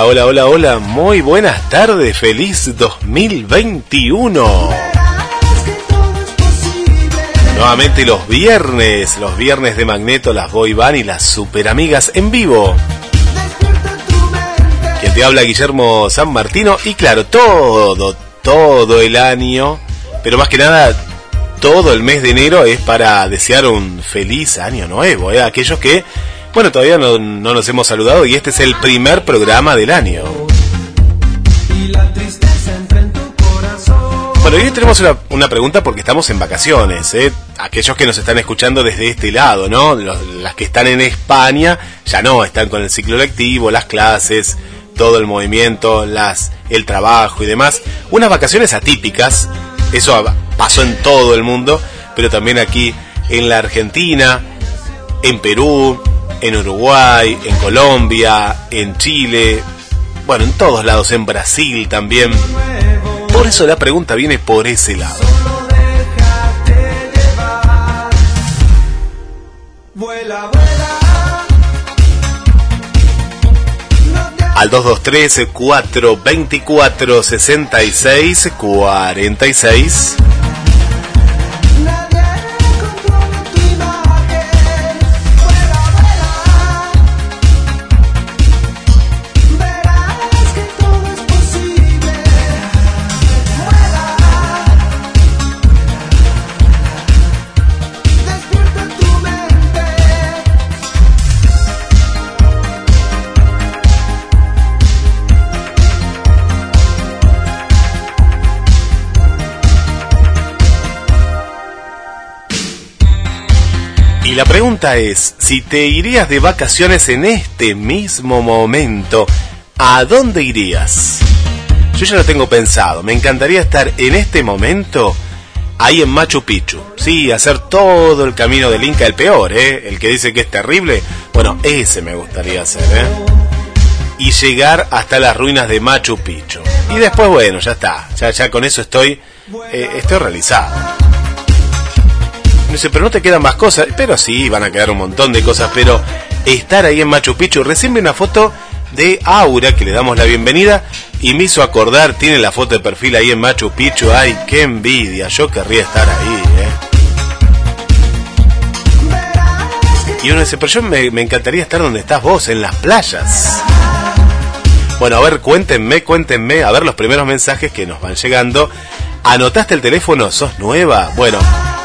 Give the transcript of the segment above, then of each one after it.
Hola, hola, hola, muy buenas tardes, feliz 2021. Nuevamente los viernes, los viernes de Magneto, las Boy Band y las Super Amigas en vivo. Quien te habla Guillermo San Martino y claro, todo, todo el año, pero más que nada todo el mes de enero es para desear un feliz año nuevo, ¿eh? aquellos que bueno, todavía no, nos hemos saludado y este es el primer programa del año. Bueno, hoy tenemos una, pregunta porque estamos en vacaciones. ¿eh? Aquellos que nos están escuchando desde este lado, ¿no? las que están en España ya no, están con el ciclo lectivo, las clases, todo el movimiento, las, el trabajo y demás. Unas vacaciones atípicas, eso pasó en todo el mundo, pero también aquí en la Argentina, en Perú, en Uruguay, en Colombia, en Chile, bueno, en todos lados, en Brasil también. Por eso la pregunta viene por ese lado. Al 223 424 66 46 la pregunta es, si te irías de vacaciones en este mismo momento, ¿a dónde irías? Yo ya lo tengo pensado, me encantaría estar en este momento ahí en Machu Picchu. Sí, hacer todo el camino del Inca, el peor, ¿eh? El que dice que es terrible. Bueno, ese me gustaría hacer, ¿eh? Y llegar hasta las ruinas de Machu Picchu. Y después, bueno, ya está. Ya, con eso estoy, eh, estoy realizado. Dice, pero no te quedan más cosas. Pero sí, van a quedar un montón de cosas. Pero estar ahí en Machu Picchu, recién vi una foto de Aura, que le damos la bienvenida, y me hizo acordar, tiene la foto de perfil ahí en Machu Picchu. Ay, qué envidia, yo querría estar ahí, ¿eh? Y uno dice, pero yo me, me encantaría estar donde estás vos, en las playas. Bueno, a ver, cuéntenme, cuéntenme, a ver los primeros mensajes que nos van llegando. ¿Anotaste el teléfono? ¿Sos nueva? Bueno,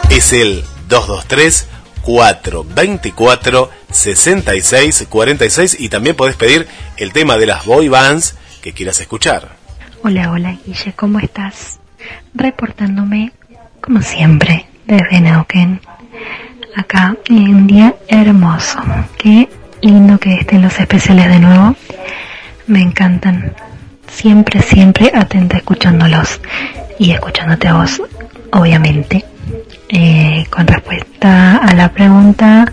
es el 223 424 66 46 y también podés pedir el tema de las boy bands que quieras escuchar. Hola, hola Guille, ¿cómo estás? Reportándome, como siempre, desde Neuquén. Acá, en un día hermoso. Qué lindo que estén los especiales de nuevo. Me encantan. Siempre, siempre atenta escuchándolos y escuchándote a vos, obviamente. Eh, con respuesta a la pregunta,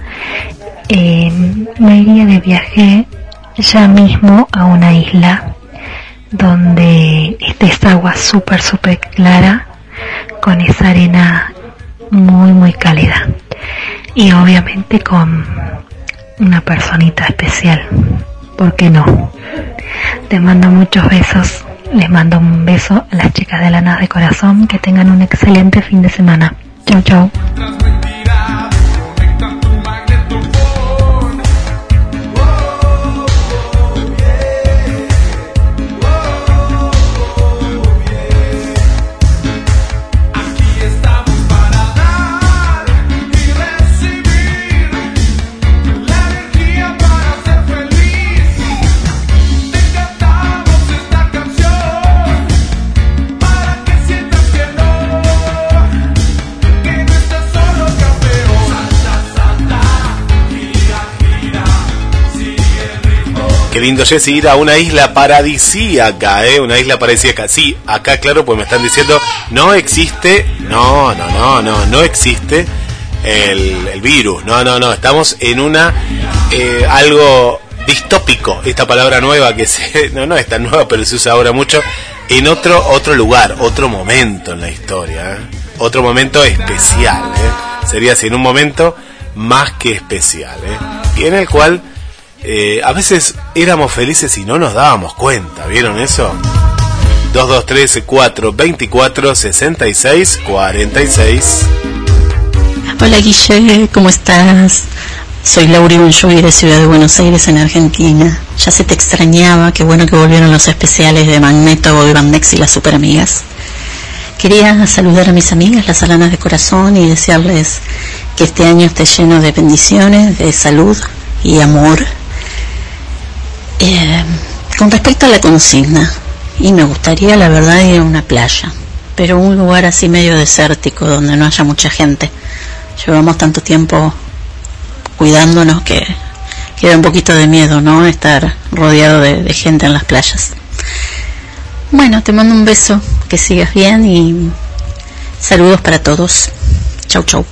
eh, me iría de viaje ya mismo a una isla donde esté esta agua súper, súper clara, con esa arena muy, muy cálida. Y obviamente con una personita especial, ¿por qué no? Te mando muchos besos, les mando un beso a las chicas de la Naz de Corazón, que tengan un excelente fin de semana. Chao, chao. Jessy, ir a una isla paradisíaca, ¿eh? Una isla paradisíaca. Sí, acá, claro, pues me están diciendo, no existe, no, no, no, no, no existe el, virus. No, no, no, estamos en una, eh, algo distópico, esta palabra nueva que se, no, no es tan nueva, pero se usa ahora mucho, en otro, otro lugar, otro momento en la historia, ¿eh? Otro momento especial, ¿eh? Sería así, en un momento más que especial, ¿eh? Y en el cual eh, a veces éramos felices y no nos dábamos cuenta, ¿vieron eso? 223 424 66 46 Hola Guille, ¿cómo estás? Soy Laura Bonjovi de Ciudad de Buenos Aires, en Argentina. Ya se te extrañaba, qué bueno que volvieron los especiales de Magneto, Bandex y las super amigas. Quería saludar a mis amigas, las alanas de corazón, y desearles que este año esté lleno de bendiciones, de salud y amor. Eh, con respecto a la consigna, y me gustaría la verdad ir a una playa, pero un lugar así medio desértico donde no haya mucha gente. Llevamos tanto tiempo cuidándonos que, queda un poquito de miedo, ¿no? Estar rodeado de gente en las playas. Bueno, te mando un beso, que sigas bien y saludos para todos. Chau, chau.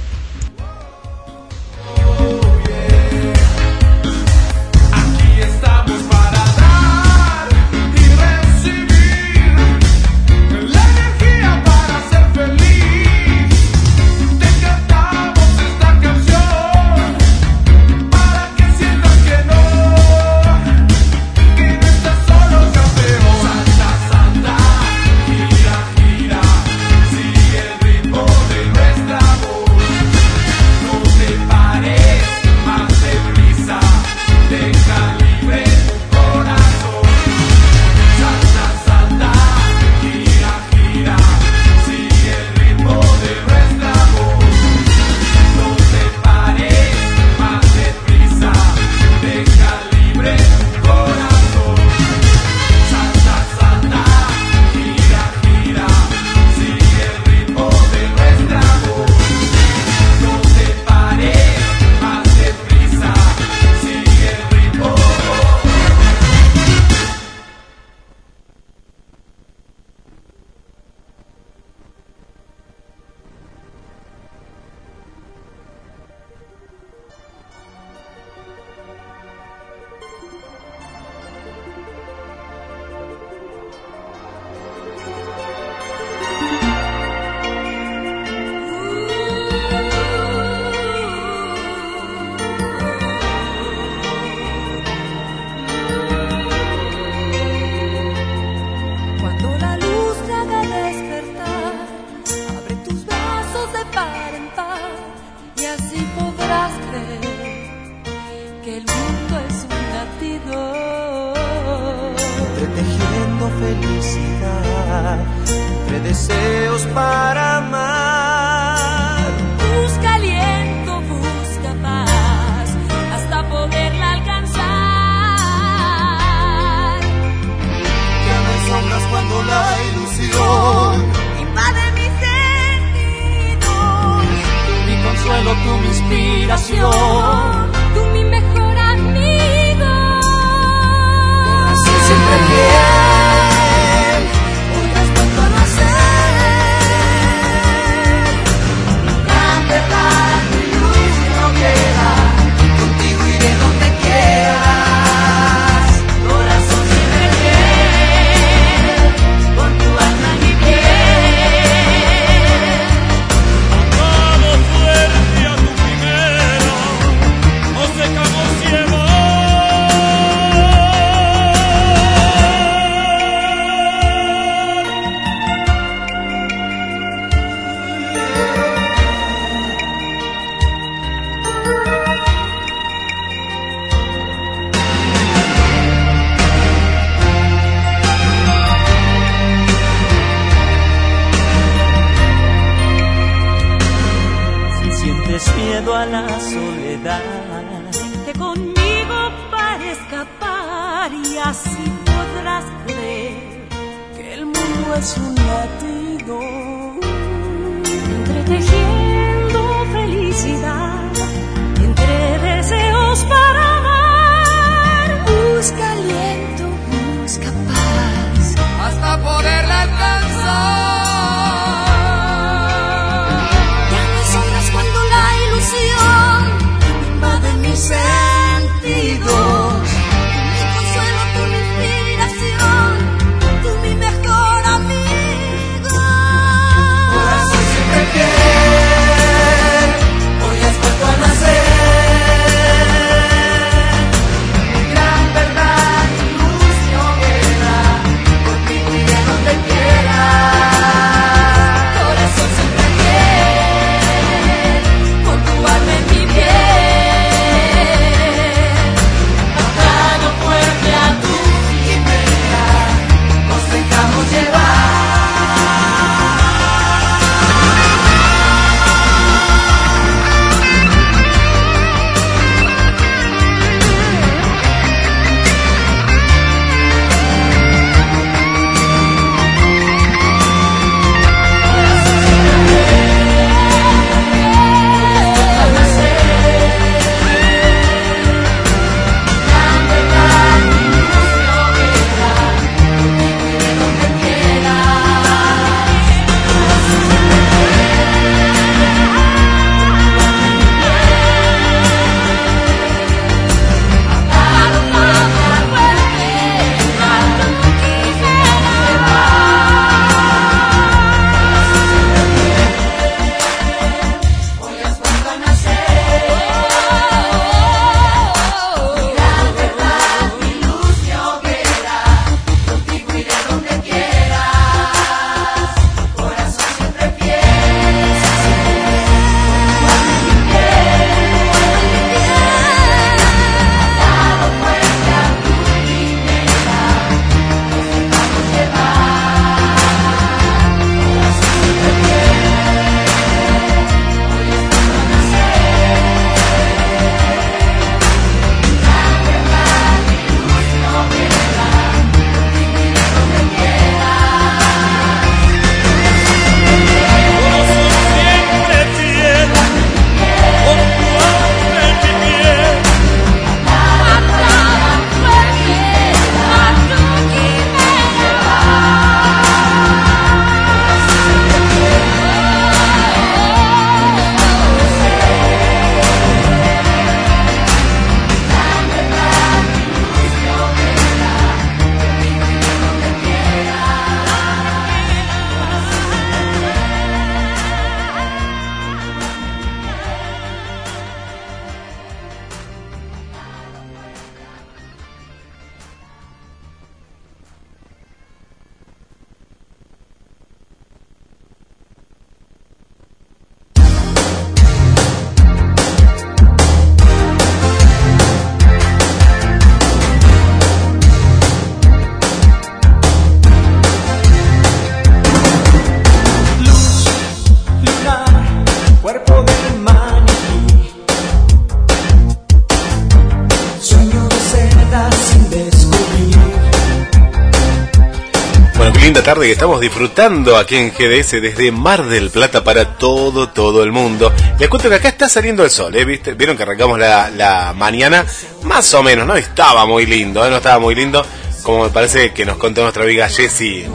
Tarde que estamos disfrutando aquí en GDS desde Mar del Plata para todo, todo el mundo. Les cuento que acá está saliendo el sol, ¿eh? ¿Viste? Vieron que arrancamos la, mañana, más o menos, no estaba muy lindo, ¿eh? no estaba muy lindo, como me parece que nos contó nuestra amiga Jessie.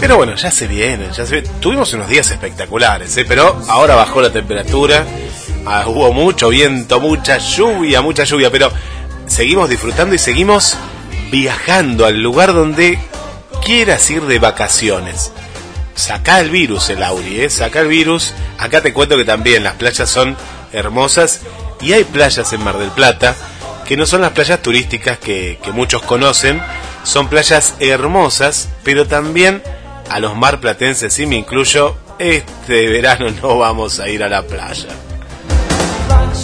Pero bueno, ya se viene, ya se Tuvimos unos días espectaculares, ¿eh? pero ahora bajó la temperatura, ah, hubo mucho viento, mucha lluvia, mucha lluvia, pero seguimos disfrutando y seguimos viajando al lugar donde quieras ir de vacaciones. Saca el virus, el Auri, ¿eh? saca el virus. Acá te cuento que también las playas son hermosas y hay playas en Mar del Plata que no son las playas turísticas que, que muchos conocen, son playas hermosas, pero también a los marplatenses, y me incluyo, este verano no vamos a ir a la playa.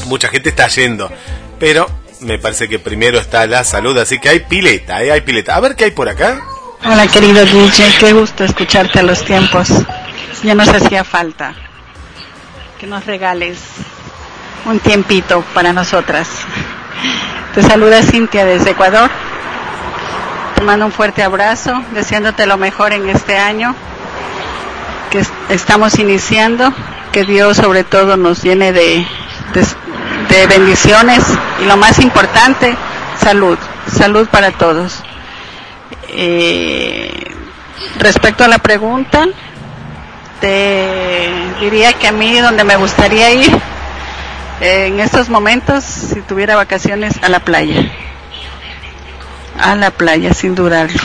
Mucha gente está yendo, pero me parece que primero está la salud, así que hay pileta, ¿eh? hay pileta. A ver qué hay por acá. Hola querido DJ, qué gusto escucharte a los tiempos. Ya nos hacía falta que nos regales un tiempito para nosotras. Te saluda Cintia desde Ecuador. Te mando un fuerte abrazo, deseándote lo mejor en este año que estamos iniciando. Que Dios sobre todo nos llene de, de bendiciones y lo más importante, salud, salud para todos. Eh, respecto a la pregunta, te diría que a mí donde me gustaría ir en estos momentos, si tuviera vacaciones, a la playa. A la playa, sin dudarlo.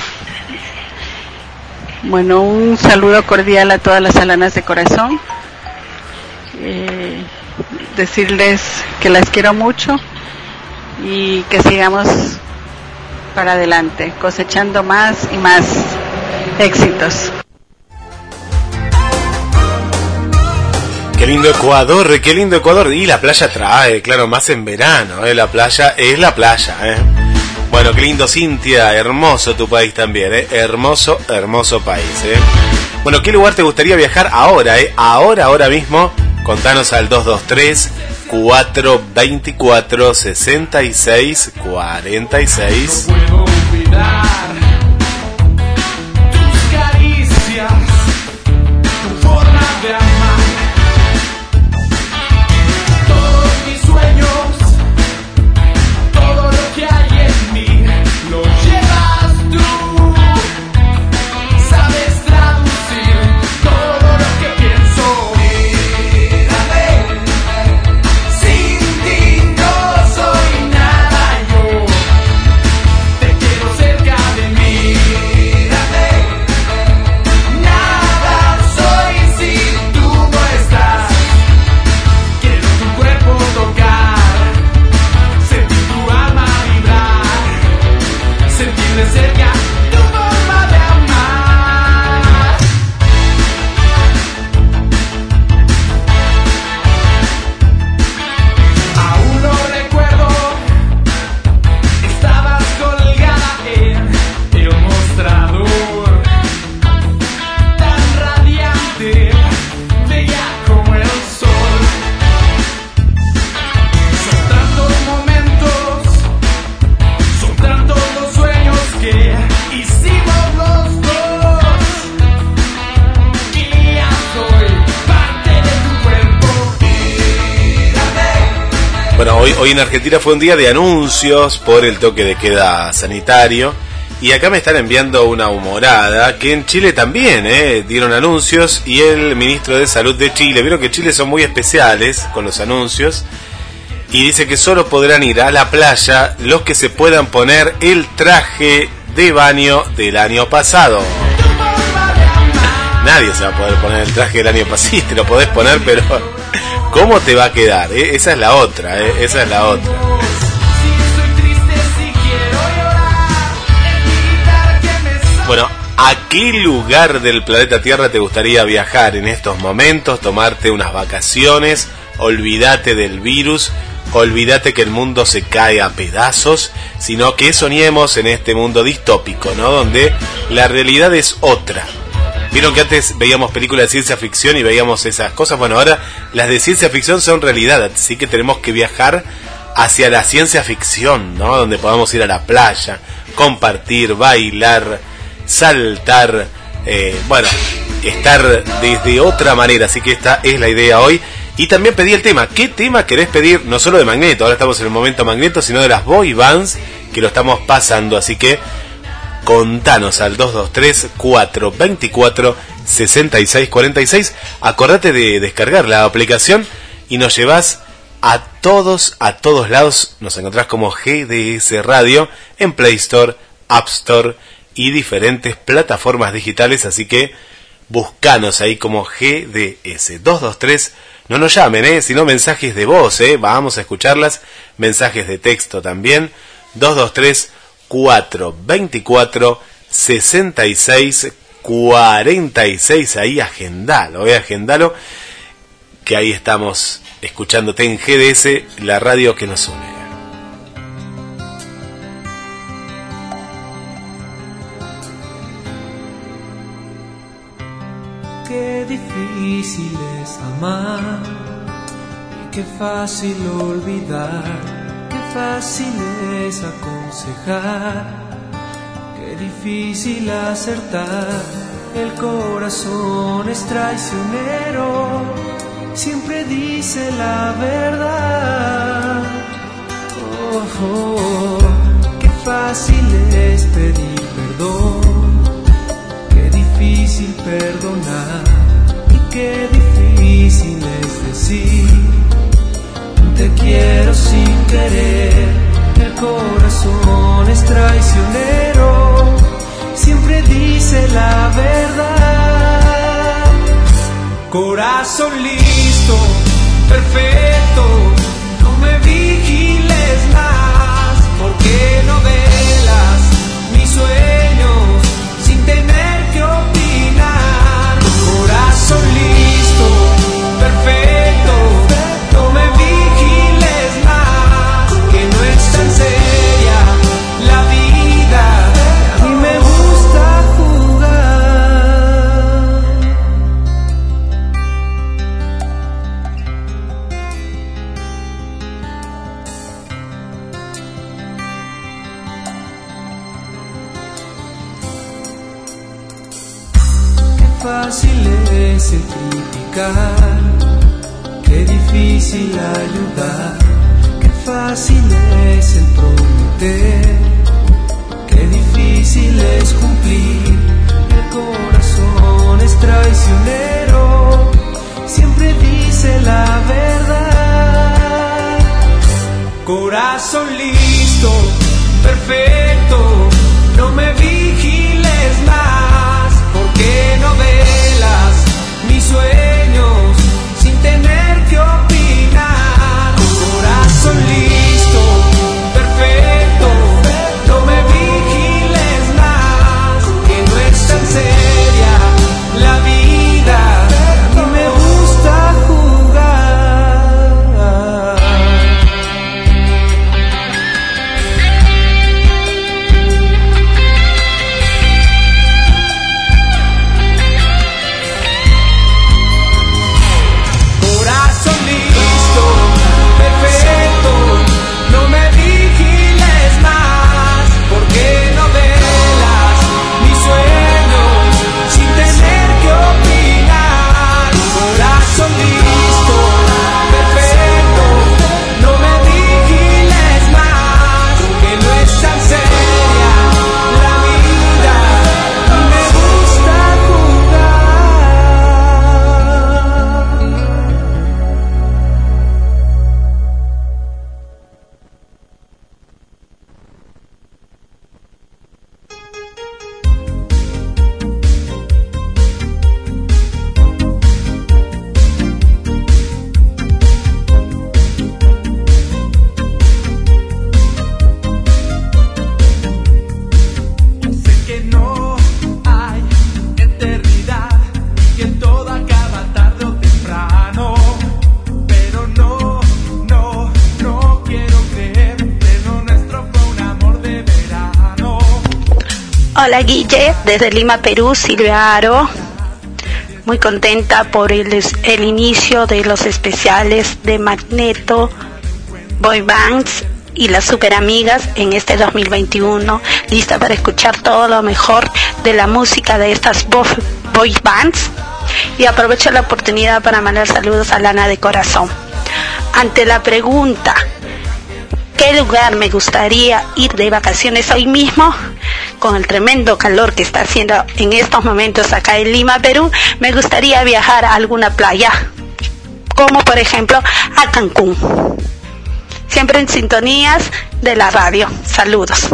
Bueno, un saludo cordial a todas las alanas de corazón. Eh, decirles que las quiero mucho y que sigamos para adelante, cosechando más y más éxitos. Qué lindo Ecuador, qué lindo Ecuador. Y la playa trae, claro, más en verano, ¿eh? la playa es la playa. ¿eh? Bueno, qué lindo Cintia, hermoso tu país también, ¿eh? hermoso, hermoso país. ¿eh? Bueno, ¿qué lugar te gustaría viajar ahora? Ahora, ahora mismo Contanos al 223 424 66 46. No puedo olvidar. En Argentina fue un día de anuncios por el toque de queda sanitario. Y acá me están enviando una humorada que en Chile también eh, dieron anuncios y el ministro de Salud de Chile, vieron que Chile son muy especiales con los anuncios y dice que solo podrán ir a la playa los que se puedan poner el traje de baño del año pasado. Nadie se va a poder poner el traje del año pasado, sí, te lo podés poner, pero ¿Cómo te va a quedar? Eh, esa es la otra, eh, esa es la otra. Bueno, ¿a qué lugar del planeta Tierra te gustaría viajar en estos momentos? Tomarte unas vacaciones, olvídate del virus, olvídate que el mundo se cae a pedazos, sino que soñemos en este mundo distópico, ¿no? Donde la realidad es otra. Vieron que antes veíamos películas de ciencia ficción y veíamos esas cosas. Bueno, ahora las de ciencia ficción son realidad, así que tenemos que viajar hacia la ciencia ficción, ¿no? Donde podamos ir a la playa, compartir, bailar, saltar, eh, bueno, estar desde otra manera. Así que esta es la idea hoy. Y también pedí el tema. ¿Qué tema querés pedir? No solo de Magneto, ahora estamos en el momento Magneto, sino de las boy bands que lo estamos pasando. Así que contanos al 223 424 6646. Acordate de descargar la aplicación y nos llevas a todos, a todos lados. Nos encontrás como GDS Radio en Play Store, App Store y diferentes plataformas digitales. Así que buscanos ahí como GDS 223. No nos llamen, ¿eh? sino mensajes de voz. ¿eh? Vamos a escucharlas. Mensajes de texto también. 223 424 66 46 ahí agendalo, eh, agendalo que ahí estamos escuchándote en GDS, la radio que nos une. Qué difícil es amar y qué fácil olvidar, fácil es aconsejar. Difícil acertar, el corazón es traicionero, siempre dice la verdad. Oh, oh, qué fácil es pedir perdón, qué difícil perdonar. Y qué difícil es decir, te quiero sin querer el corazón es traicionero, siempre dice la verdad. Corazón listo, perfecto, no me vigiles más, porque no velas mis sueños criticar, qué difícil ayudar, qué fácil es el prometer, qué difícil es cumplir. El corazón es traicionero, siempre dice la verdad. Corazón listo, perfecto, no me vigiles desde Lima, Perú, Silvia Aro. Muy contenta por el, el inicio de los especiales de Magneto, Boy Bands y las super amigas en este 2021, lista para escuchar todo lo mejor de la música de estas boy bands. Y aprovecho la oportunidad para mandar saludos a Lana de corazón. Ante la pregunta, ¿qué lugar me gustaría ir de vacaciones hoy mismo? Con el tremendo calor que está haciendo en estos momentos acá en Lima, Perú, me gustaría viajar a alguna playa, como por ejemplo a Cancún. Siempre en sintonías de la radio. Saludos.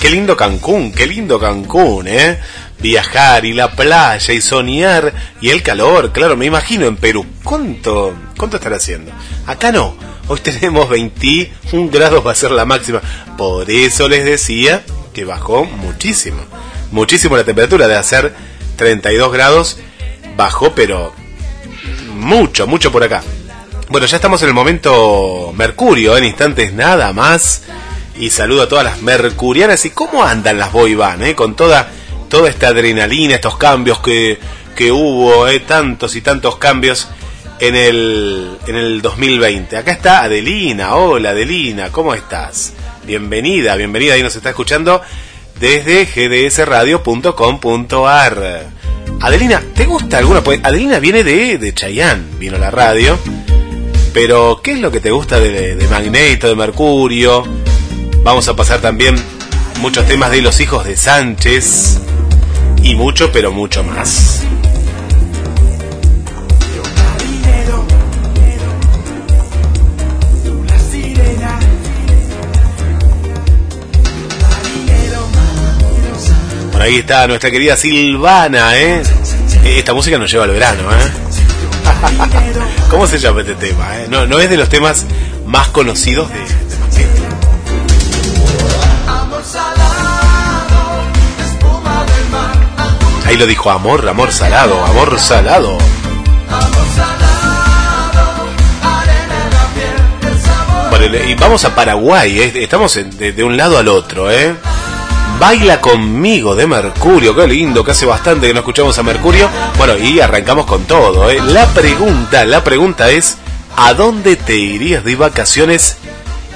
Qué lindo Cancún, qué lindo Cancún, ¿eh? Viajar y la playa y soñar y el calor, claro, me imagino en Perú. ¿Cuánto, cuánto estará haciendo? Acá no. Hoy tenemos 21 grados, va a ser la máxima. Por eso les decía que bajó muchísimo. Muchísimo la temperatura de hacer 32 grados. Bajó, pero mucho, mucho por acá. Bueno, ya estamos en el momento Mercurio, en instantes nada más. Y saludo a todas las mercurianas. ¿Y cómo andan las boy band, eh? Con toda, toda esta adrenalina, estos cambios que, que hubo, eh? Tantos y tantos cambios en el, en el 2020. Acá está Adelina. Hola Adelina, ¿cómo estás? Bienvenida, bienvenida. Ahí nos está escuchando desde gdsradio.com.ar. Adelina, ¿te gusta alguna? Pues Adelina viene de, de Chayanne, vino a la radio. Pero, ¿qué es lo que te gusta de, de Magneto, de Mercurio? Vamos a pasar también muchos temas de los hijos de Sánchez. Y mucho, pero mucho más. Por ahí está nuestra querida Silvana, ¿eh? Eh, Esta música nos lleva al verano, ¿eh? ¿Cómo se llama este tema? eh? No, no es de los temas más conocidos de, de Magneto. amor salado, espuma del mar, Ahí lo dijo amor, amor salado, amor salado. Bueno, y vamos a Paraguay, ¿eh? estamos de un lado al otro, ¿eh? Baila conmigo de Mercurio, qué lindo, que hace bastante que no escuchamos a Mercurio. Bueno, y arrancamos con todo, ¿eh? La pregunta, la pregunta es, ¿a dónde te irías de vacaciones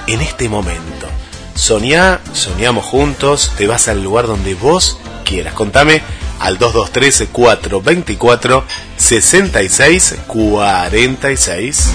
en este momento? Soñá, soñamos juntos, te vas al lugar donde vos quieras. Contame al 223 424 66 46.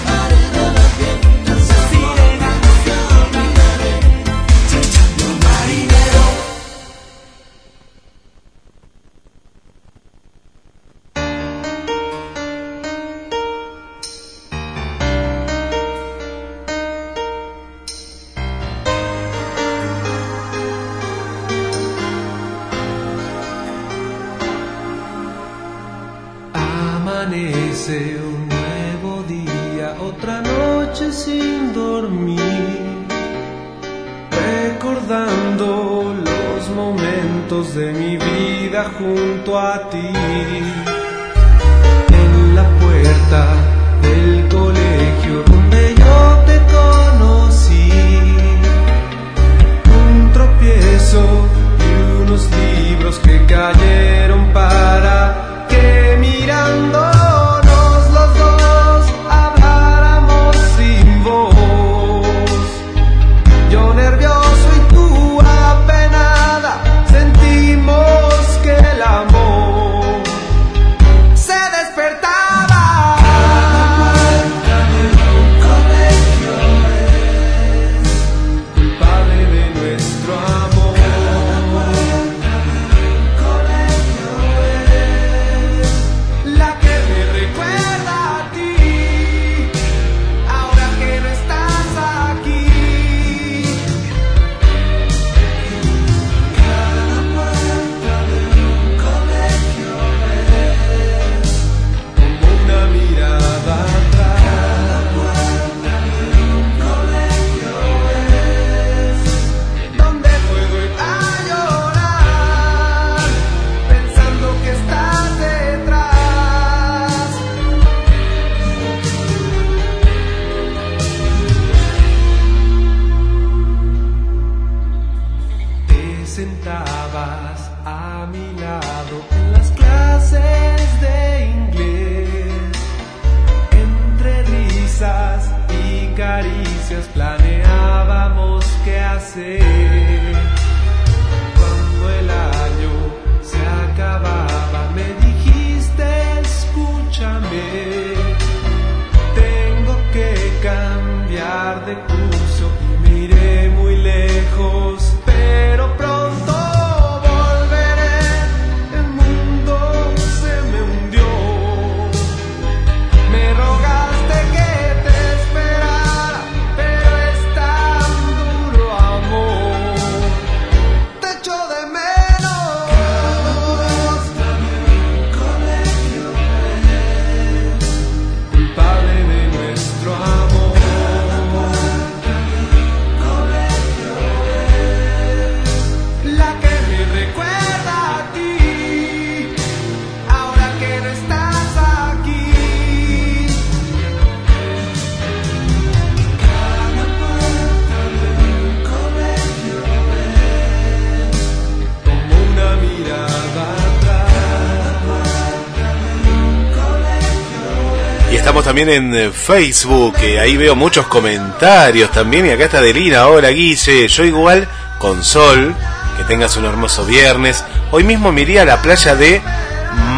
También en eh, Facebook, que ahí veo muchos comentarios también. Y acá está Delina, hola Guille, yo igual con sol, que tengas un hermoso viernes. Hoy mismo me iría a la playa de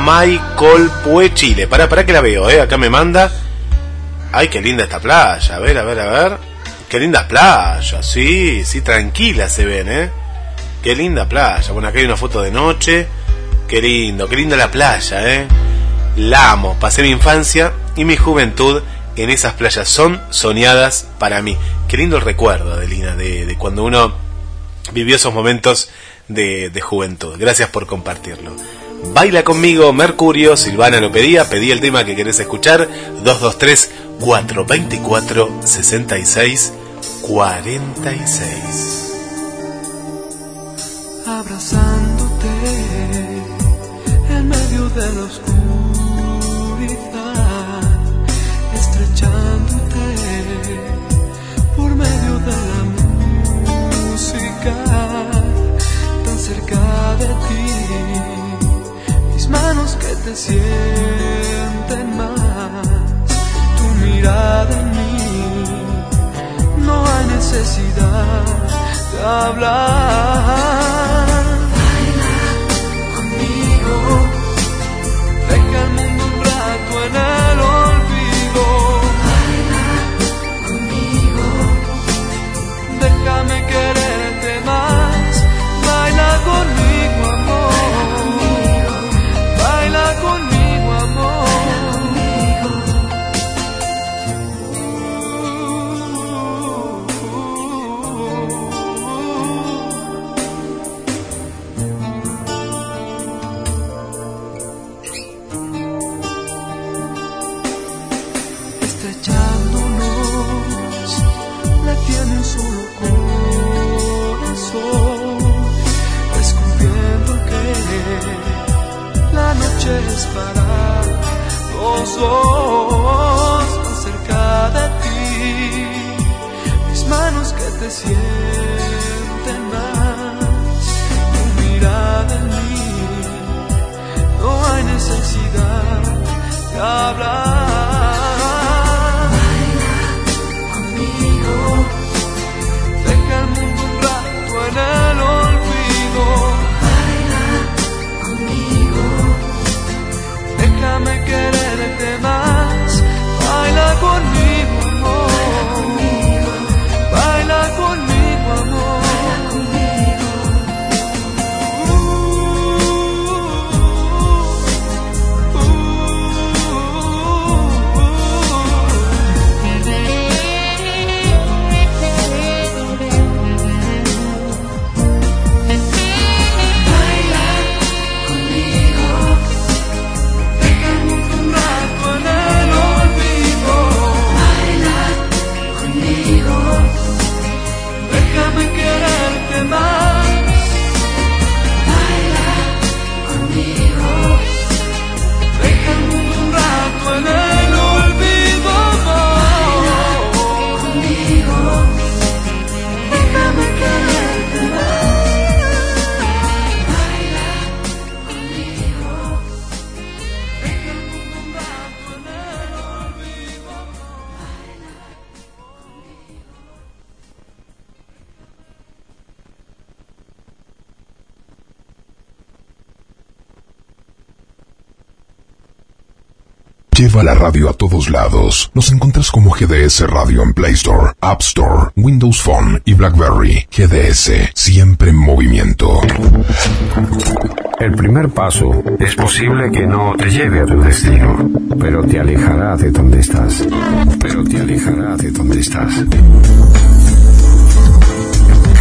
Maicolpue, Chile. Para, para que la veo, eh. Acá me manda. Ay, qué linda esta playa. A ver, a ver, a ver. Qué linda playa, sí, sí, tranquila se ven, eh. Qué linda playa. Bueno, acá hay una foto de noche. Qué lindo, qué linda la playa, eh. La amo. Pasé mi infancia y mi juventud en esas playas. Son soñadas para mí. Qué lindo recuerdo, Adelina, de, de cuando uno vivió esos momentos de, de juventud. Gracias por compartirlo. Baila conmigo, Mercurio, Silvana lo pedía, pedí el tema que querés escuchar, 223-424-6646. abrazándote en medio de la oscuridad, tan cerca de ti, mis manos que te sienten más, tu mirada en mí no hay necesidad de hablar. Los dos, cerca de ti, mis manos que te sienten más, tu mirada en mí, no hay necesidad de hablar. Lleva la radio a todos lados. Nos encuentras como GDS Radio en Play Store, App Store, Windows Phone y BlackBerry. GDS, siempre en movimiento. El primer paso es posible que no te lleve a tu destino, pero te alejará de donde estás. Pero te alejará de donde estás.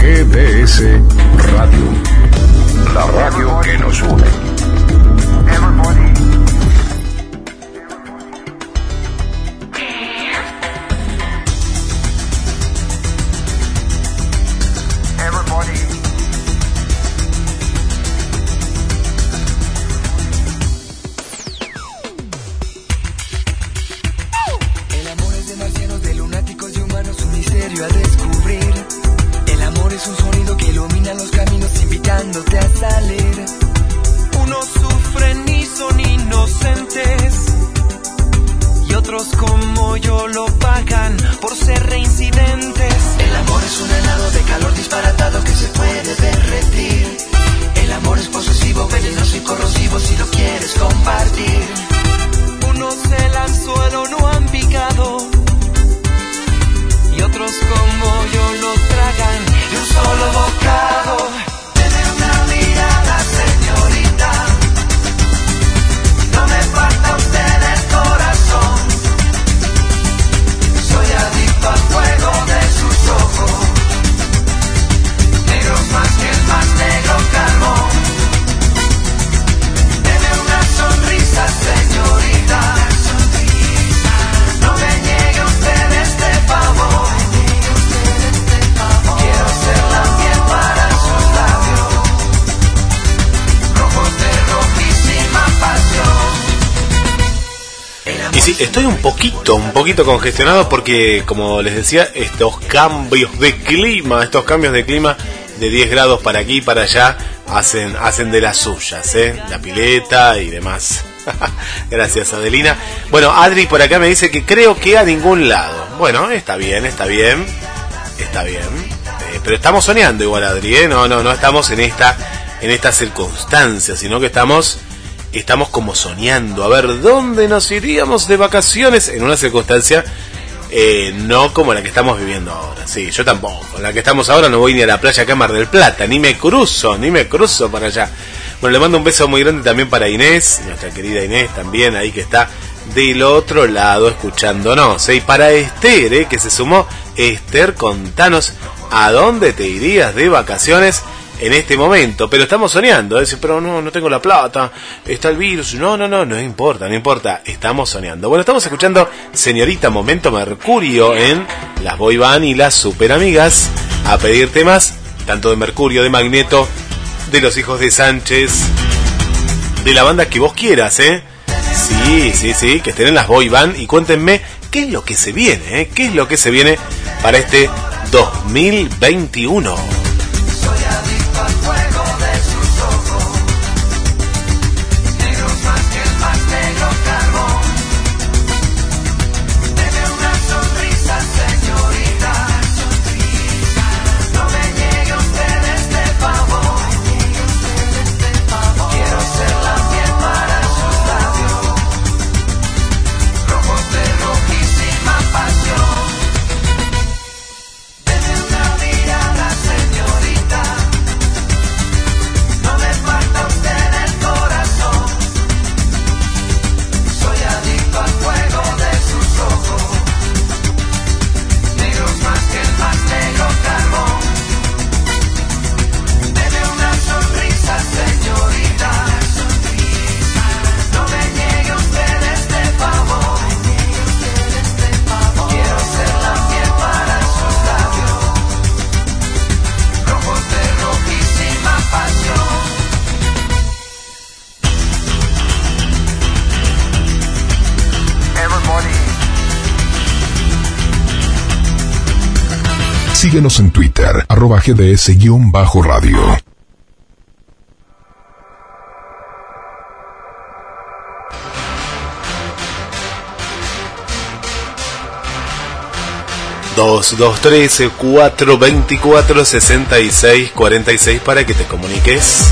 GDS Radio. La radio que nos une. estoy poquito, un poquito congestionado porque, como les decía, estos cambios de clima, estos cambios de clima de 10 grados para aquí y para allá hacen, hacen de las suyas, ¿eh? La pileta y demás. Gracias, Adelina. Bueno, Adri por acá me dice que creo que a ningún lado. Bueno, está bien, está bien, está bien. Eh, pero estamos soñando igual, Adri, ¿eh? No, no, no estamos en esta, en esta circunstancia, sino que estamos estamos como soñando a ver dónde nos iríamos de vacaciones en una circunstancia eh, no como la que estamos viviendo ahora. Sí, yo tampoco. La que estamos ahora no voy ni a la playa Cámara del Plata, ni me cruzo, ni me cruzo para allá. Bueno, le mando un beso muy grande también para Inés, nuestra querida Inés también, ahí que está del otro lado escuchándonos. Y para Esther, ¿eh? que se sumó, Esther, contanos a dónde te irías de vacaciones en este momento, pero estamos soñando, ¿eh? pero no, no tengo la plata, está el virus, no, no, no, no importa, no importa, estamos soñando. Bueno, estamos escuchando Señorita Momento Mercurio en las Boy Band y las Super Amigas a pedir temas, tanto de Mercurio, de Magneto, de los hijos de Sánchez, de la banda que vos quieras, ¿eh? Sí, sí, sí, que estén en las Boy Band y cuéntenme qué es lo que se viene, ¿eh? ¿Qué es lo que se viene para este 2021? Síguenos en Twitter, arroba gds-radio. Dos, dos, trece, cuatro, veinticuatro, sesenta y seis, cuarenta y seis para que te comuniques.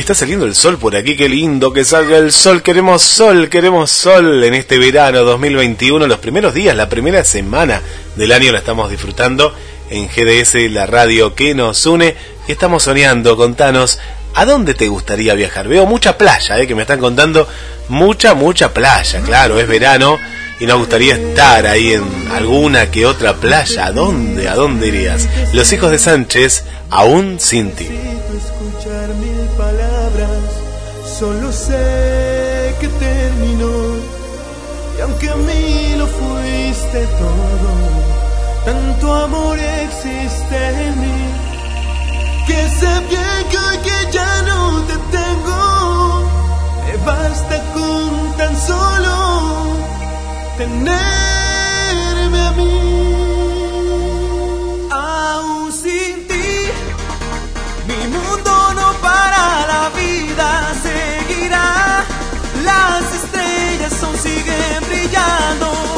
Está saliendo el sol por aquí, qué lindo que salga el sol. Queremos sol, queremos sol en este verano 2021. Los primeros días, la primera semana del año la estamos disfrutando en GDS, la radio que nos une. Y estamos soñando, contanos, ¿a dónde te gustaría viajar? Veo mucha playa, eh, que me están contando. Mucha, mucha playa, claro, es verano. Y nos gustaría estar ahí en alguna que otra playa. ¿A dónde? ¿A dónde irías? Los hijos de Sánchez, aún sin ti. Solo sé que terminó. Y aunque a mí lo fuiste todo, tanto amor existe en mí. Que sé bien que hoy que ya no te tengo, me basta con tan solo tenerme a mí. Aún sin ti. Mi mundo no para, la vida siguen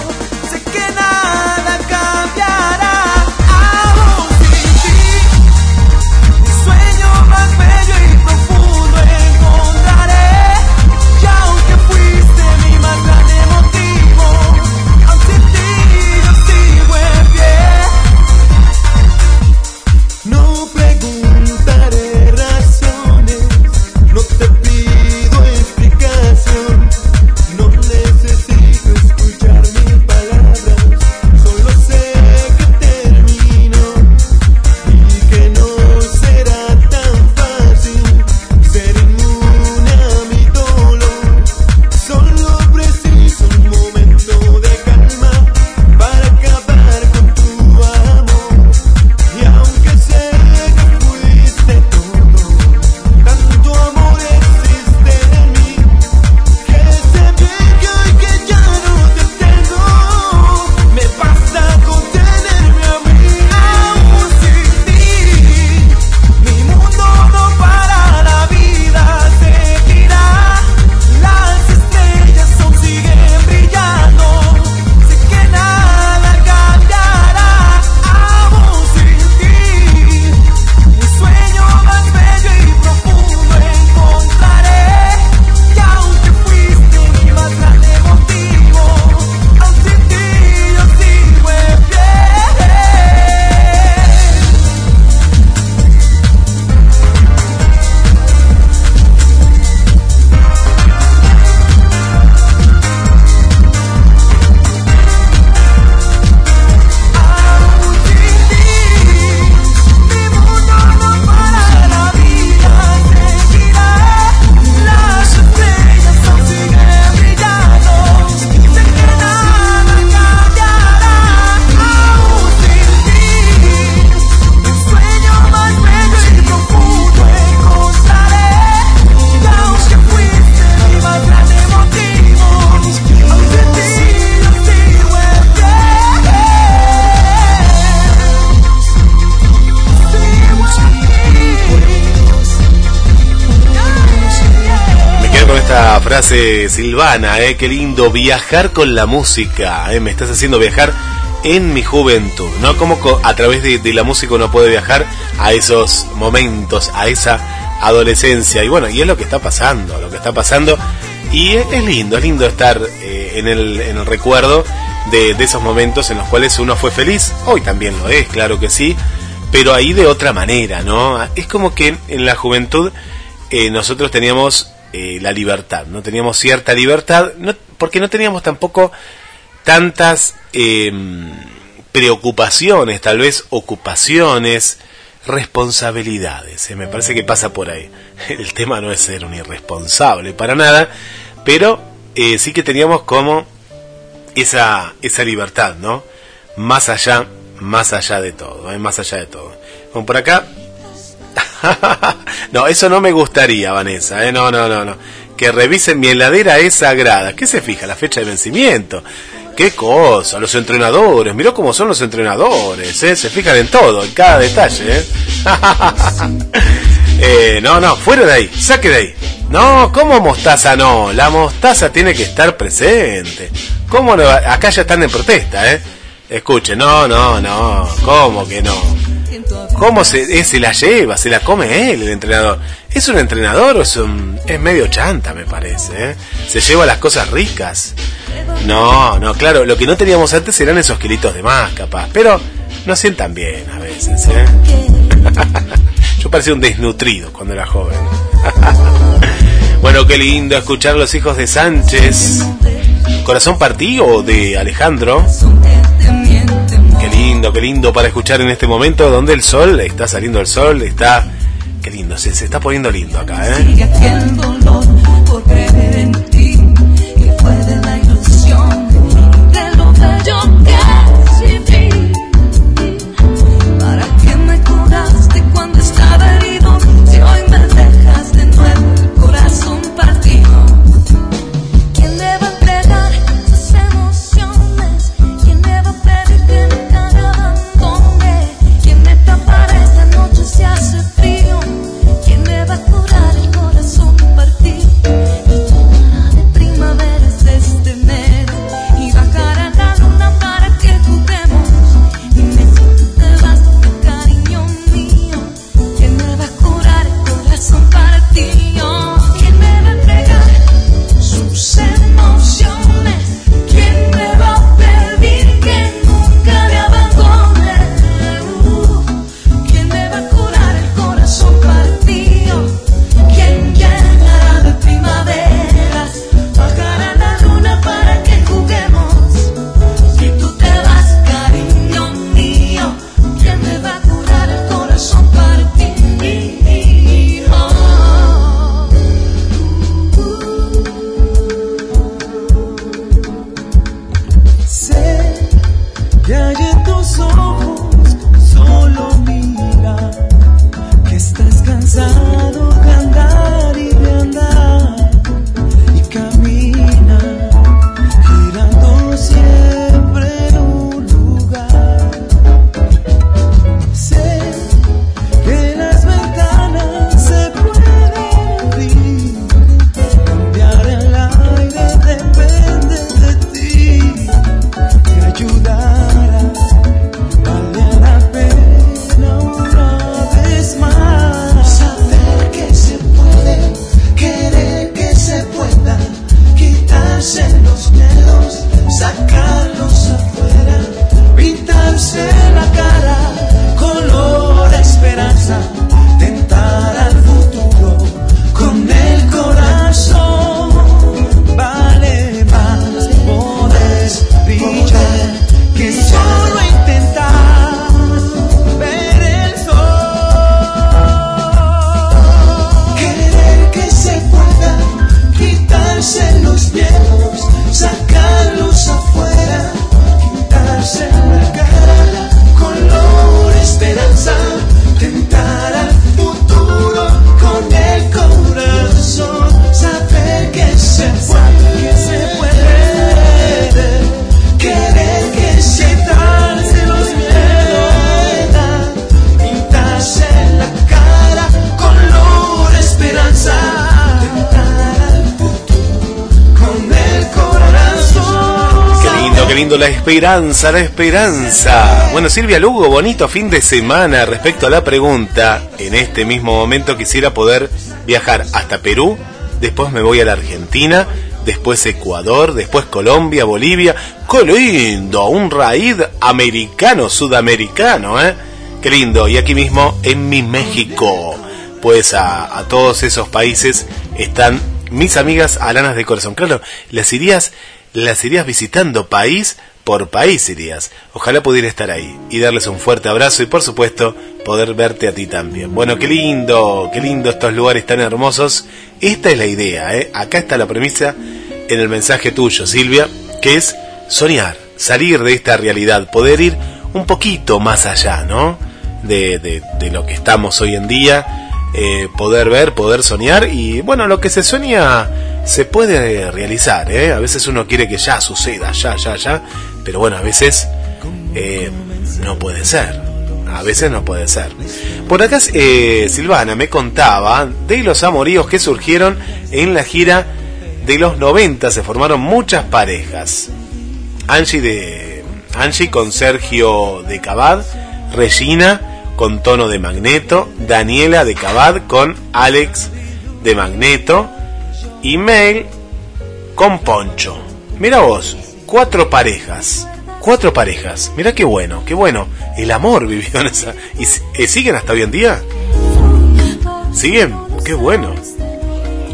silvana, eh, qué lindo viajar con la música, eh, me estás haciendo viajar en mi juventud, ¿no? Como co- a través de, la música uno puede viajar a esos momentos, a esa adolescencia, y bueno, y es lo que está pasando, lo que está pasando, y es, lindo, es lindo estar eh, en, el, recuerdo de, de esos momentos en los cuales uno fue feliz, hoy también lo es, claro que sí, pero ahí de otra manera, ¿no? Es como que en la juventud eh, nosotros teníamos eh, la libertad, no teníamos cierta libertad, no- porque no teníamos tampoco tantas eh, preocupaciones, tal vez ocupaciones, responsabilidades. eh, Me parece que pasa por ahí. El tema no es ser un irresponsable para nada, pero eh, sí que teníamos como esa, esa libertad, ¿no? Más allá, más allá de todo, más allá de todo. Como por acá. no, eso no me gustaría, Vanessa, ¿eh? No, no, no, no. Que revisen mi heladera es sagrada. ¿Qué se fija? La fecha de vencimiento. Qué cosa, los entrenadores. Mirá cómo son los entrenadores, ¿eh? Se fijan en todo, en cada detalle, ¿eh? Eh, no, no, fuera de ahí, saque de ahí. No, ¿cómo mostaza no? La mostaza tiene que estar presente. ¿Cómo? Acá ya están en protesta, ¿eh? Escuche, no, no, no, ¿cómo que no? ¿Cómo se, eh, se la lleva? ¿Se la come él, el entrenador? ¿Es un entrenador o es un... es medio chanta, me parece, ¿eh? Se lleva las cosas ricas. No, no, claro, lo que no teníamos antes eran esos kilitos de más, capaz. Pero no sientan bien a veces, ¿eh? Yo parecía un desnutrido cuando era joven. bueno, qué lindo escuchar los hijos de Sánchez. Corazón partido de Alejandro. Lindo, qué lindo para escuchar en este momento donde el sol, está saliendo el sol, está... Qué lindo, se, se está poniendo lindo acá, ¿eh? Esperanza, la esperanza. Bueno, Silvia Lugo, bonito fin de semana. Respecto a la pregunta, en este mismo momento quisiera poder viajar hasta Perú, después me voy a la Argentina, después Ecuador, después Colombia, Bolivia. ¡Qué lindo! Un raíz americano, sudamericano, ¿eh? ¡Qué lindo! Y aquí mismo en mi México. Pues a, a todos esos países están mis amigas alanas de corazón. Claro, las irías, las irías visitando país por país irías. Ojalá pudiera estar ahí y darles un fuerte abrazo y por supuesto poder verte a ti también. Bueno, qué lindo, qué lindo estos lugares tan hermosos. Esta es la idea, ¿eh? Acá está la premisa en el mensaje tuyo, Silvia, que es soñar, salir de esta realidad, poder ir un poquito más allá, ¿no? De, de, de lo que estamos hoy en día, eh, poder ver, poder soñar y bueno, lo que se sueña se puede realizar, ¿eh? A veces uno quiere que ya suceda, ya, ya, ya, pero bueno, a veces eh, no puede ser, a veces no puede ser. Por acá eh, Silvana me contaba de los amoríos que surgieron en la gira de los 90, se formaron muchas parejas. Angie de Angie con Sergio de Cabad, Regina con tono de magneto, Daniela de Cabad con Alex de magneto, email con Poncho. Mira vos, cuatro parejas. Cuatro parejas. Mira qué bueno, qué bueno. El amor vivió en esa. ¿Y eh, siguen hasta hoy en día? ¿Siguen? Qué bueno.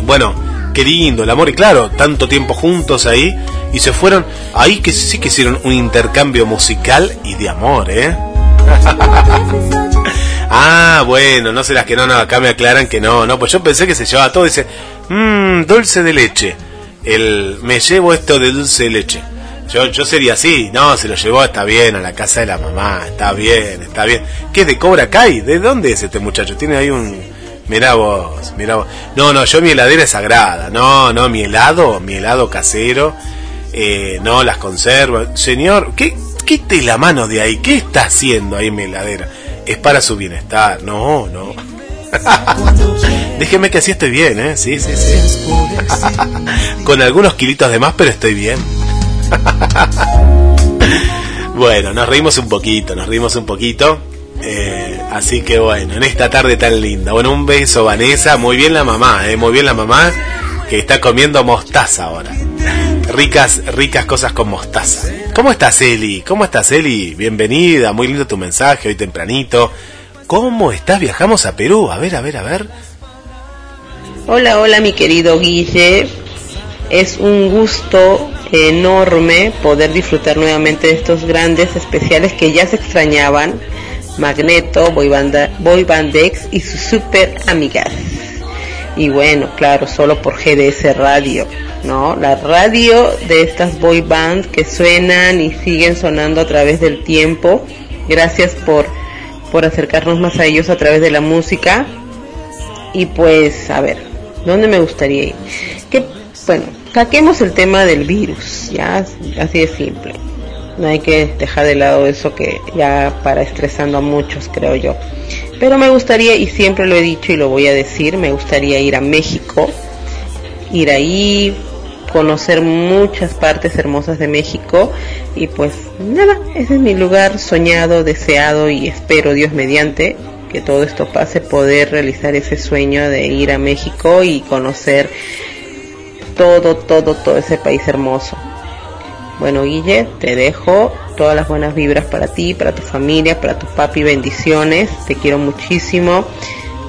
Bueno, qué lindo el amor. Y claro, tanto tiempo juntos ahí. Y se fueron. Ahí que sí que hicieron un intercambio musical y de amor, ¿eh? ah, bueno, no las que no, no, acá me aclaran que no, no, pues yo pensé que se llevaba todo, dice, mmm, dulce de leche. El, me llevo esto de dulce de leche. Yo, yo sería así, no, se lo llevó, está bien, a la casa de la mamá, está bien, está bien. ¿Qué es de Cobra Kai? ¿De dónde es este muchacho? Tiene ahí un... Mirá vos, mirá vos. No, no, yo mi heladera es sagrada. No, no, mi helado, mi helado casero. Eh, no, las conservas. Señor, ¿qué, quite la mano de ahí. ¿Qué está haciendo ahí mi heladera? Es para su bienestar. No, no. Déjeme que así estoy bien, ¿eh? Sí, sí, sí. Con algunos kilitos de más, pero estoy bien. bueno, nos reímos un poquito, nos reímos un poquito. Eh, así que bueno, en esta tarde tan linda. Bueno, un beso, Vanessa. Muy bien la mamá, ¿eh? Muy bien la mamá que está comiendo mostaza ahora. Ricas, ricas cosas con mostaza. ¿Cómo estás, Eli? ¿Cómo estás, Eli? Bienvenida, muy lindo tu mensaje hoy tempranito. ¿Cómo estás? Viajamos a Perú. A ver, a ver, a ver. Hola, hola mi querido Guille. Es un gusto enorme poder disfrutar nuevamente de estos grandes especiales que ya se extrañaban. Magneto, Boy, Banda, Boy Bandex y sus super amigas. Y bueno, claro, solo por GDS Radio, ¿no? La radio de estas boy bands que suenan y siguen sonando a través del tiempo. Gracias por, por acercarnos más a ellos a través de la música. Y pues, a ver, ¿dónde me gustaría ir? Que, bueno, saquemos el tema del virus, ya, así de simple. No hay que dejar de lado eso que ya para estresando a muchos, creo yo. Pero me gustaría, y siempre lo he dicho y lo voy a decir, me gustaría ir a México, ir ahí, conocer muchas partes hermosas de México y pues nada, ese es mi lugar soñado, deseado y espero Dios mediante que todo esto pase, poder realizar ese sueño de ir a México y conocer todo, todo, todo ese país hermoso. Bueno, Guille, te dejo todas las buenas vibras para ti, para tu familia, para tu papi, bendiciones. Te quiero muchísimo.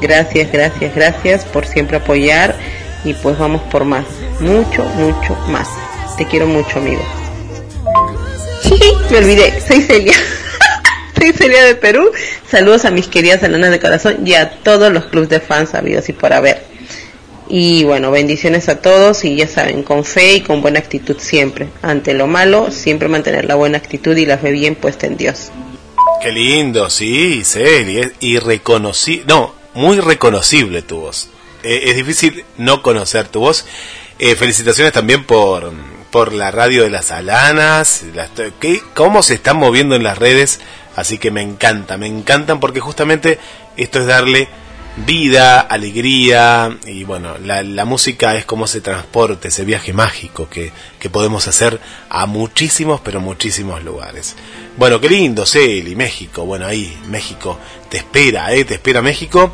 Gracias, gracias, gracias por siempre apoyar y pues vamos por más, mucho, mucho más. Te quiero mucho, amigo. Me olvidé, soy Celia. soy Celia de Perú. Saludos a mis queridas enanas de corazón y a todos los clubes de fans habidos y por haber. Y bueno, bendiciones a todos y ya saben, con fe y con buena actitud siempre. Ante lo malo, siempre mantener la buena actitud y la fe bien puesta en Dios. Qué lindo, sí, Celi. es- Y reconocí, no, muy reconocible tu voz. Eh, es difícil no conocer tu voz. Eh, felicitaciones también por, por la radio de las Alanas. Las, ¿qué- ¿Cómo se están moviendo en las redes? Así que me encanta, me encantan porque justamente esto es darle vida, alegría y bueno, la, la música es como ese transporte, ese viaje mágico que, que podemos hacer a muchísimos, pero muchísimos lugares. Bueno, qué lindo, Celi, México, bueno, ahí, México, te espera, ¿eh? te espera México.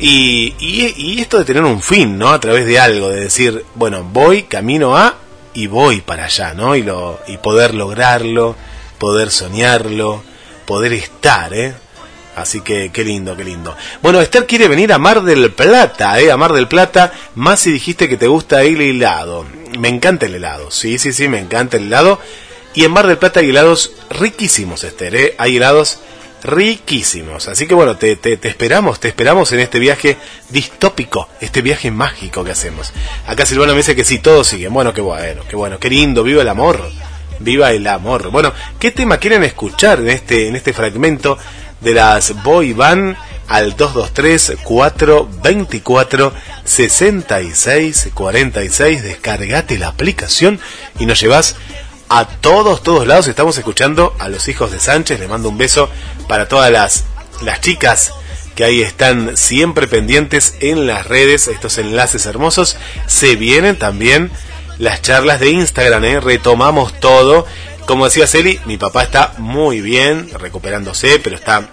Y, y, y esto de tener un fin, ¿no? A través de algo, de decir, bueno, voy, camino a y voy para allá, ¿no? Y, lo, y poder lograrlo, poder soñarlo, poder estar, ¿eh? Así que qué lindo, qué lindo. Bueno, Esther quiere venir a Mar del Plata, ¿eh? A Mar del Plata, más si dijiste que te gusta el helado. Me encanta el helado, sí, sí, sí, me encanta el helado. Y en Mar del Plata hay helados riquísimos, Esther, ¿eh? Hay helados riquísimos. Así que bueno, te, te, esperamos, te esperamos en este viaje distópico, este viaje mágico que hacemos. Acá Silvana me dice que sí, todos siguen. Bueno, qué bueno, qué bueno, qué lindo, viva el amor. Viva el amor. Bueno, ¿qué tema quieren escuchar en este, en este fragmento de las Boy Band al 223-424-6646? Descargate la aplicación y nos llevas a todos, todos lados. Estamos escuchando a los hijos de Sánchez. Les mando un beso para todas las, las chicas que ahí están siempre pendientes en las redes, estos enlaces hermosos. Se vienen también las charlas de Instagram, ¿eh? retomamos todo. Como decía Celi, mi papá está muy bien, recuperándose, pero está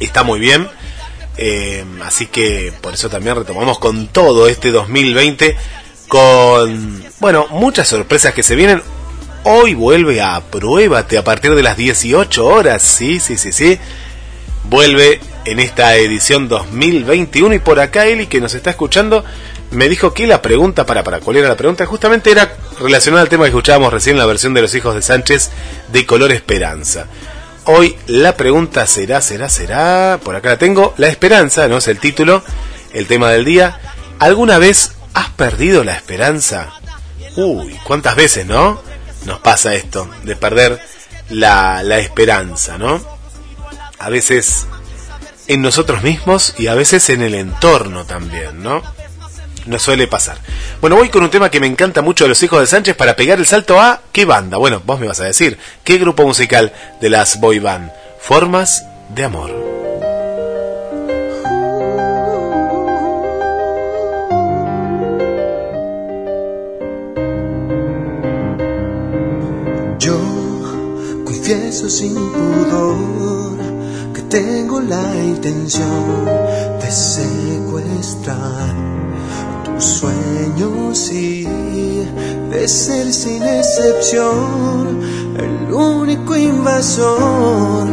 está muy bien. Eh, así que por eso también retomamos con todo este 2020, con, bueno, muchas sorpresas que se vienen. Hoy vuelve a Pruébate a partir de las 18 horas, sí, sí, sí, sí. Vuelve en esta edición 2021 y por acá Eli que nos está escuchando me dijo que la pregunta, para, para, ¿cuál era la pregunta? Justamente era relacionada al tema que escuchábamos recién la versión de los hijos de Sánchez de Color Esperanza. Hoy la pregunta será, será, será, por acá la tengo, la esperanza, ¿no? Es el título, el tema del día. ¿Alguna vez has perdido la esperanza? Uy, ¿cuántas veces, no? Nos pasa esto, de perder la, esperanza, ¿no? A veces en nosotros mismos y a veces en el entorno también, ¿no? Nos suele pasar. Bueno, voy con un tema que me encanta mucho de los hijos de Sánchez para pegar el salto a ¿qué banda? Bueno, vos me vas a decir, ¿qué grupo musical de las boy band? Formas de amor. Confieso sin pudor que tengo la intención de secuestrar tus sueños y de ser sin excepción el único invasor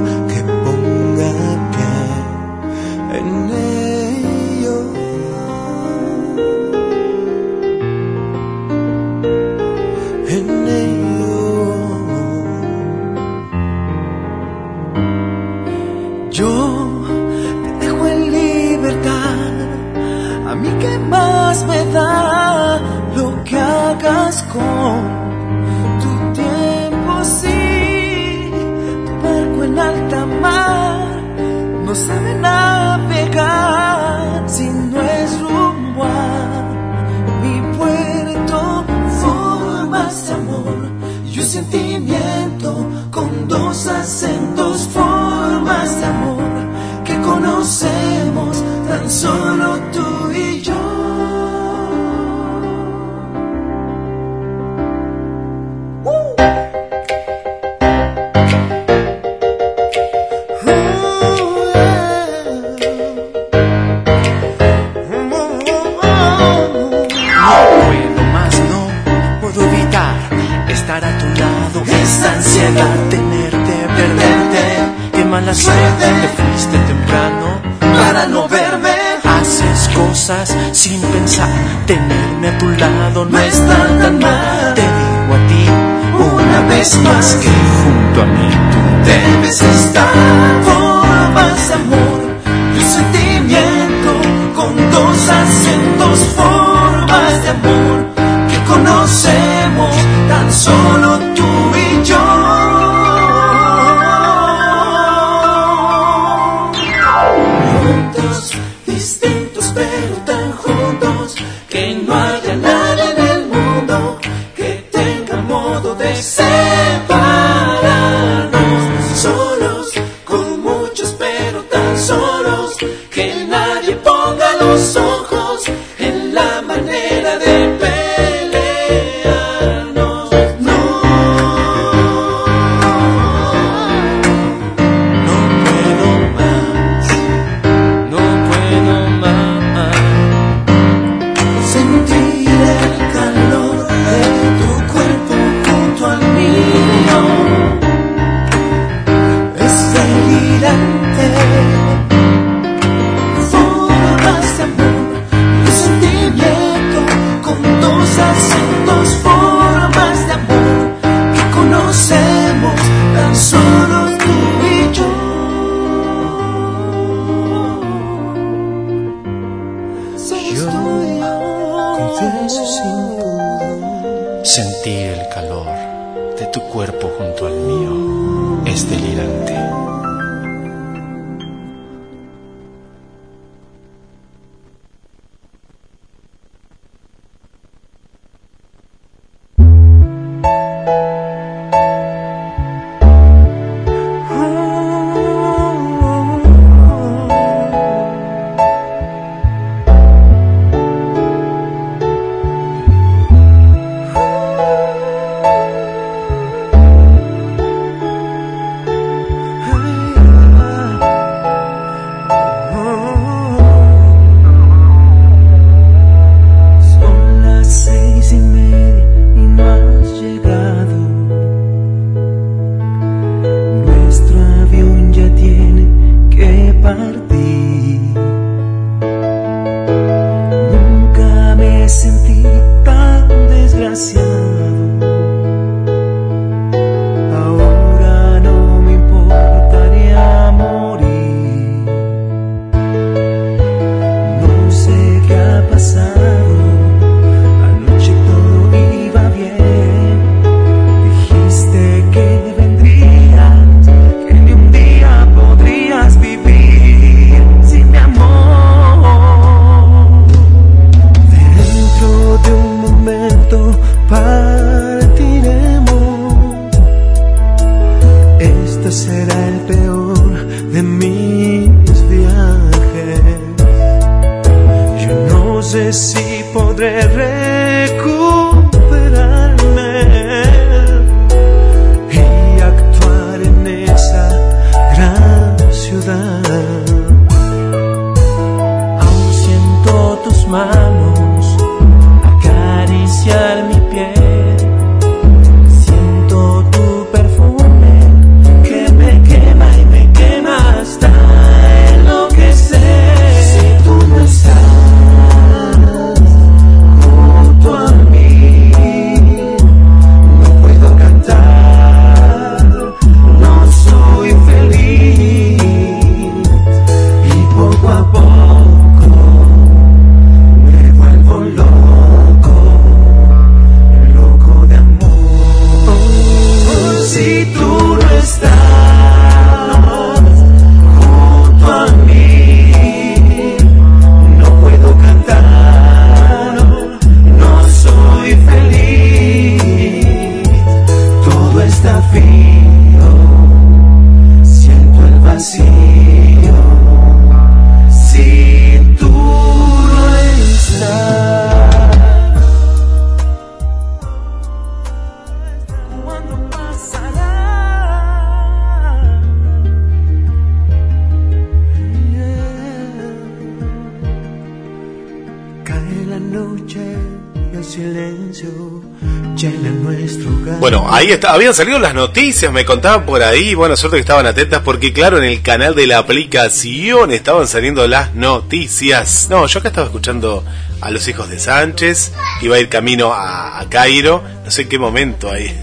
ahí habían salido las noticias, me contaban por ahí, bueno, suerte que estaban atentas porque claro, en el canal de la aplicación estaban saliendo las noticias. No, yo acá estaba escuchando a los hijos de Sánchez, iba a ir camino a, a Cairo, no sé en qué momento ahí.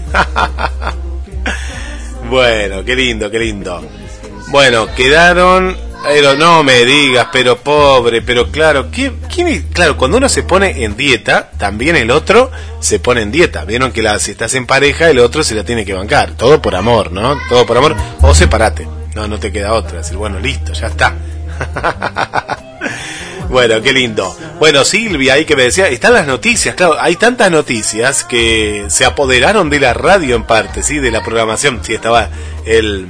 bueno, qué lindo, qué lindo. Bueno, quedaron, pero no me digas, pero pobre, pero claro, ¿qué, quién claro, cuando uno se pone en dieta, también el otro se pone en dieta. Vieron que la, si estás en pareja, el otro se la tiene que bancar. Todo por amor, ¿no? Todo por amor. O separate. No, no te queda otra. Decir, bueno, listo, ya está. Bueno, qué lindo. Bueno, Silvia, ahí que me decía, están las noticias, claro, hay tantas noticias que se apoderaron de la radio en parte, sí, de la programación. Sí, estaba el,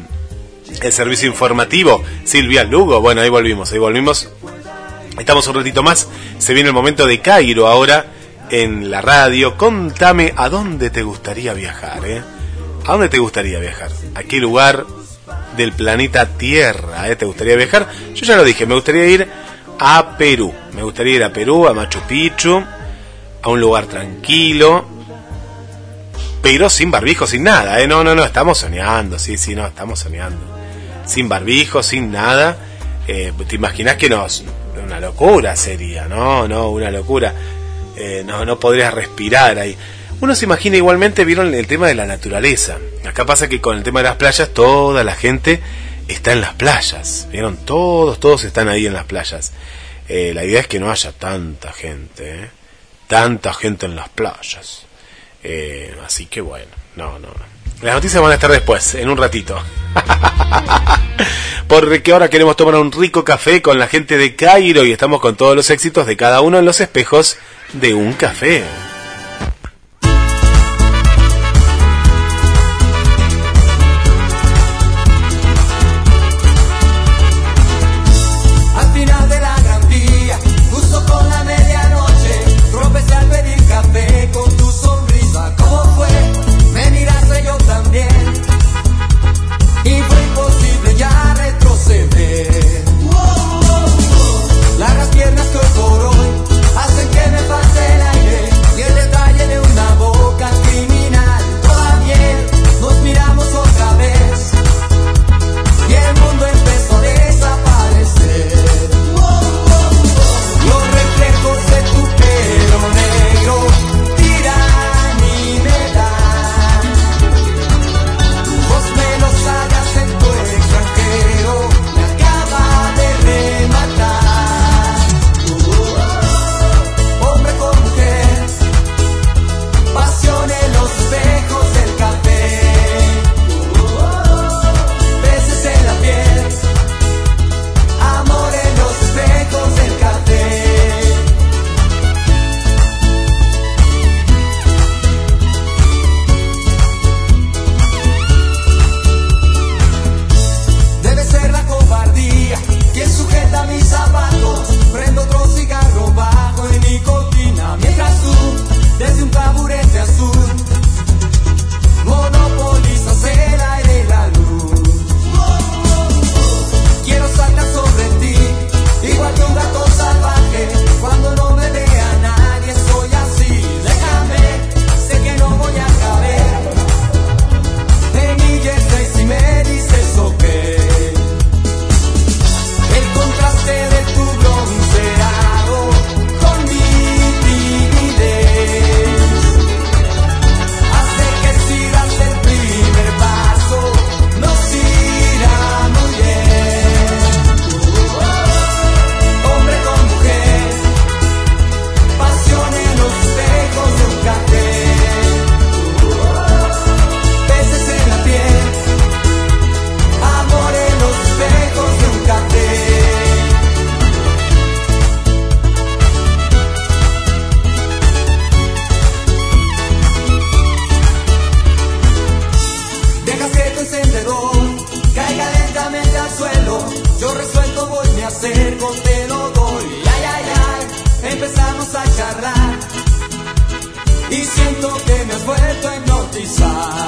el servicio informativo, Silvia Lugo, bueno, ahí volvimos, ahí volvimos. Estamos un ratito más, se viene el momento de Cairo ahora en la radio. Contame a dónde te gustaría viajar, ¿eh? ¿A dónde te gustaría viajar? ¿A qué lugar del planeta Tierra eh, te gustaría viajar? Yo ya lo dije, me gustaría ir a Perú. Me gustaría ir a Perú, a Machu Picchu, a un lugar tranquilo, pero sin barbijo, sin nada, ¿eh? No, no, no, estamos soñando, sí, sí, no, estamos soñando. Sin barbijo, sin nada. Eh, ¿Te imaginas que nos... Una locura sería, ¿no? No, una locura. Eh, no, no podrías respirar ahí. Uno se imagina igualmente, vieron el tema de la naturaleza. Acá pasa que con el tema de las playas, toda la gente está en las playas. Vieron, todos, todos están ahí en las playas. Eh, la idea es que no haya tanta gente, ¿eh? tanta gente en las playas. Eh, así que bueno, no, no. Las noticias van a estar después, en un ratito. Porque ahora queremos tomar un rico café con la gente de Cairo y estamos con todos los éxitos de cada uno en los espejos de un café. batizar.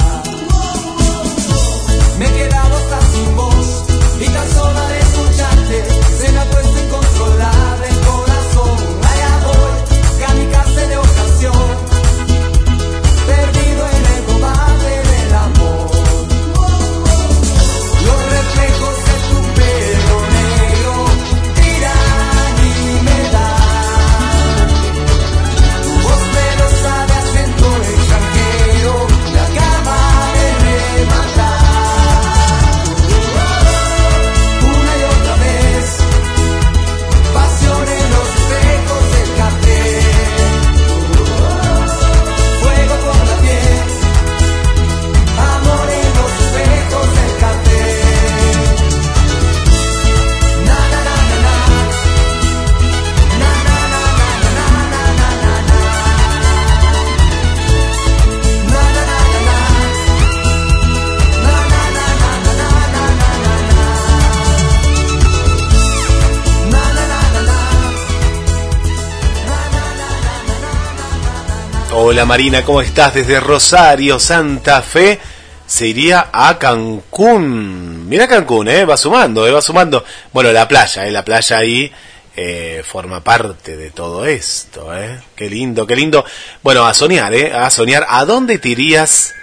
Hola Marina, ¿cómo estás? Desde Rosario, Santa Fe, se iría a Cancún. Mira Cancún, ¿eh? Va sumando, ¿eh? Va sumando. Bueno, la playa, ¿eh? La playa ahí eh, forma parte de todo esto, ¿eh? Qué lindo, qué lindo. Bueno, a soñar, ¿eh? A soñar. ¿A dónde te irías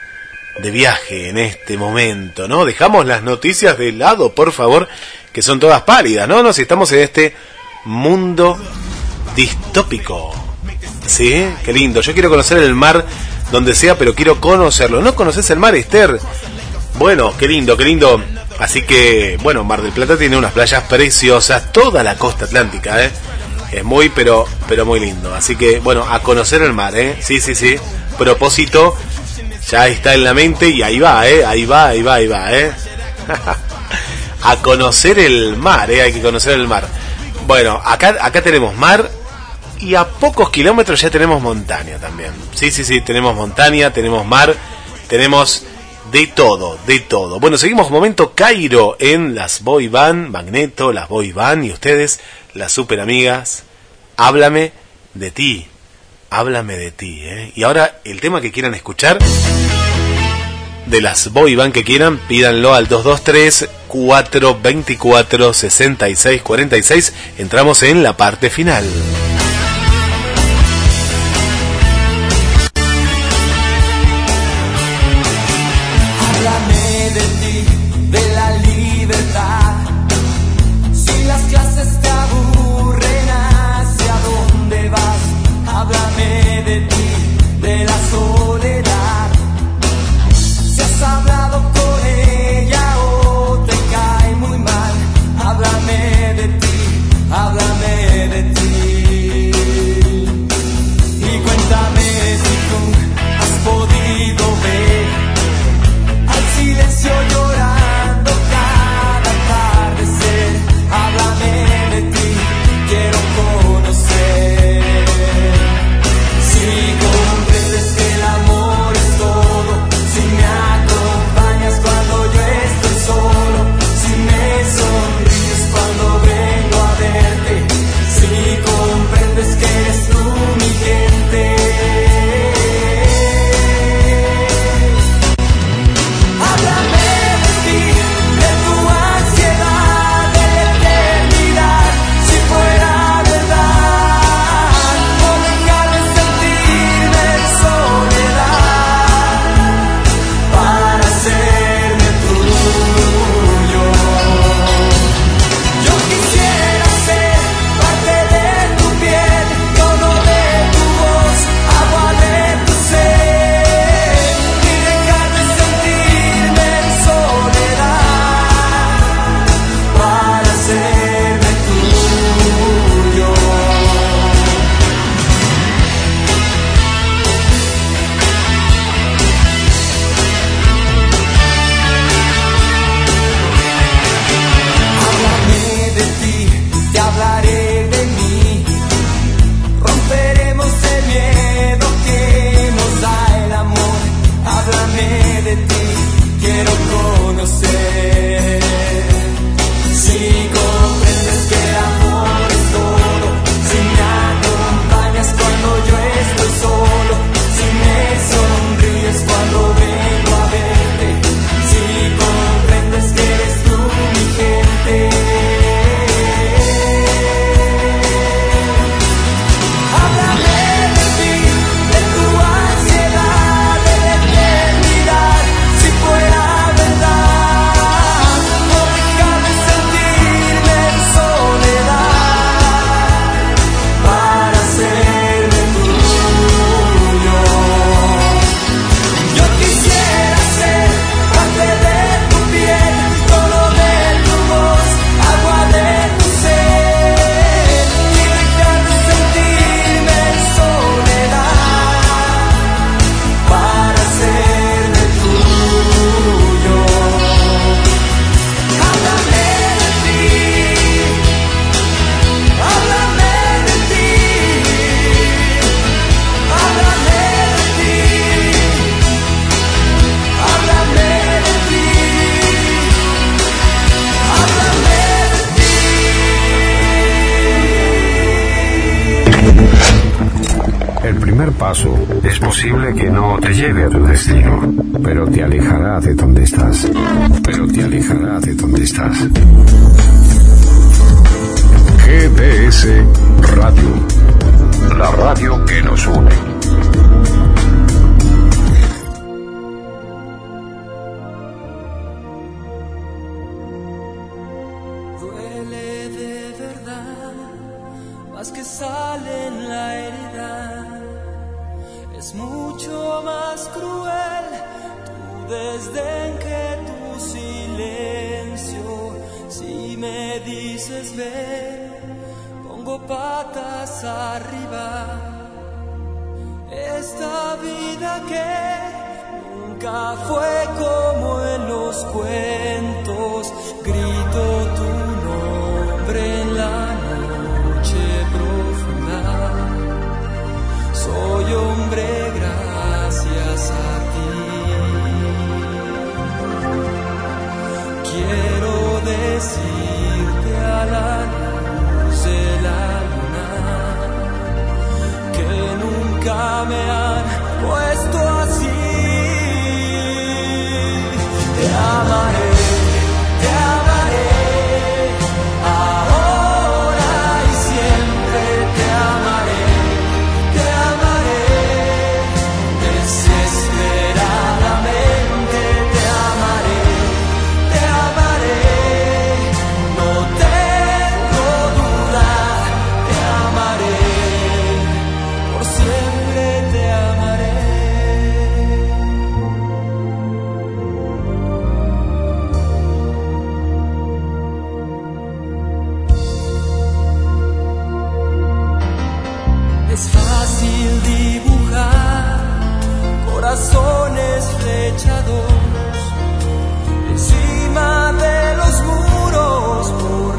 de viaje en este momento, no? Dejamos las noticias de lado, por favor, que son todas pálidas, ¿no? Nos estamos en este mundo distópico. ¿Sí? Qué lindo. Yo quiero conocer el mar donde sea, pero quiero conocerlo. ¿No conoces el mar, Esther? Bueno, qué lindo, qué lindo. Así que, bueno, Mar del Plata tiene unas playas preciosas, toda la costa atlántica, ¿eh? Es muy, pero, pero muy lindo. Así que, bueno, a conocer el mar, ¿eh? Sí, sí, sí. Propósito, ya está en la mente y ahí va, ¿eh? Ahí va, ahí va, ahí va, ¿eh? a conocer el mar, ¿eh? Hay que conocer el mar. Bueno, acá, acá tenemos mar y a pocos kilómetros ya tenemos montaña también. Sí, sí, sí, tenemos montaña, tenemos mar, tenemos de todo, de todo. Bueno, seguimos momento Cairo en las boy band, Magneto, las boy band y ustedes, las super amigas. Háblame de ti, háblame de ti. ¿eh? Y ahora el tema que quieran escuchar de las boy band que quieran, pídanlo al 223 424 6646. Entramos en la parte final.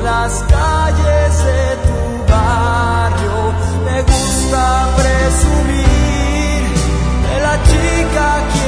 las calles de tu barrio. Me gusta presumir de la chica que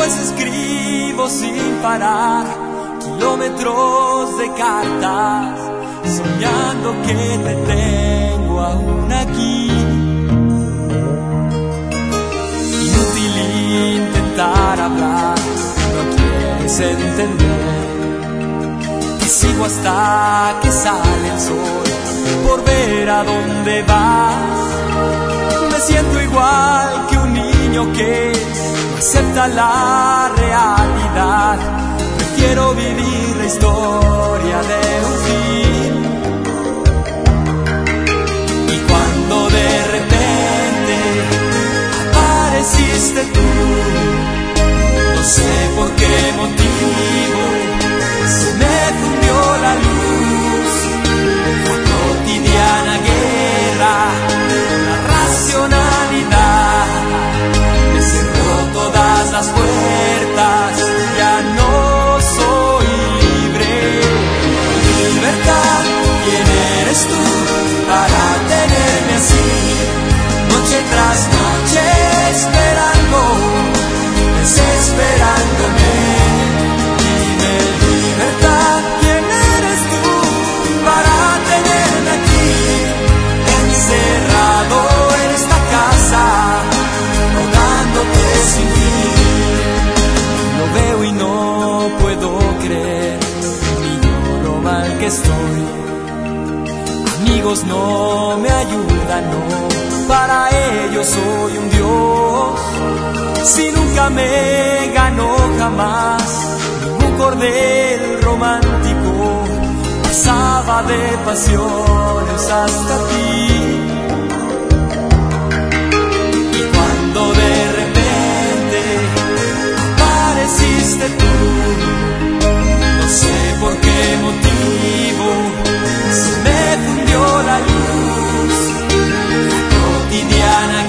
pues escribo sin parar kilómetros de cartas, soñando que te tengo aún aquí. Inútil intentar hablar, no quieres entender. Te sigo hasta que sale el sol por ver a dónde vas. Me siento igual acepta la realidad. Quiero vivir la historia de un fin. Y cuando de repente apareciste tú, no sé por qué motivo. Amigos no me ayudan, no, para ellos soy un Dios. Si nunca me ganó jamás ningún cordel romántico, pasaba de pasiones hasta ti. Y cuando de repente apareciste tú, no sé por qué motivo me fundió la luz, cotidiana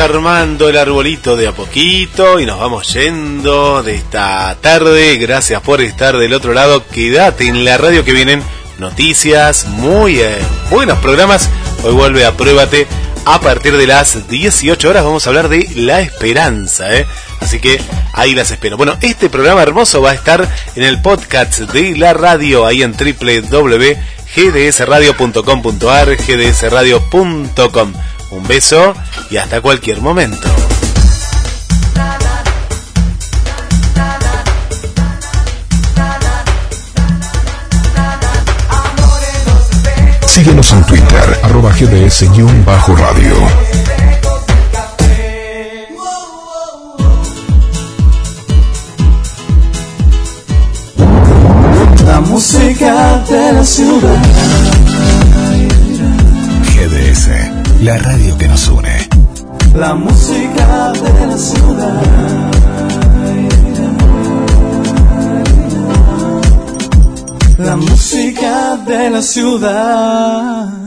Desarmando el arbolito de a poquito y nos vamos yendo de esta tarde. Gracias por estar del otro lado. Quédate en la radio que vienen noticias, muy eh, buenos programas. Hoy vuelve a Pruébate a partir de las 18 horas. Vamos a hablar de la esperanza, ¿eh? Así que ahí las espero. Bueno, este programa hermoso va a estar en el podcast de la radio, ahí en www.gdsradio.com.ar, gdsradio.com. Un beso y hasta cualquier momento. Síguenos en Twitter, arroba gds-radio. La música de la ciudad. GDS, la radio que nos une. La música de la ciudad. La música de la ciudad.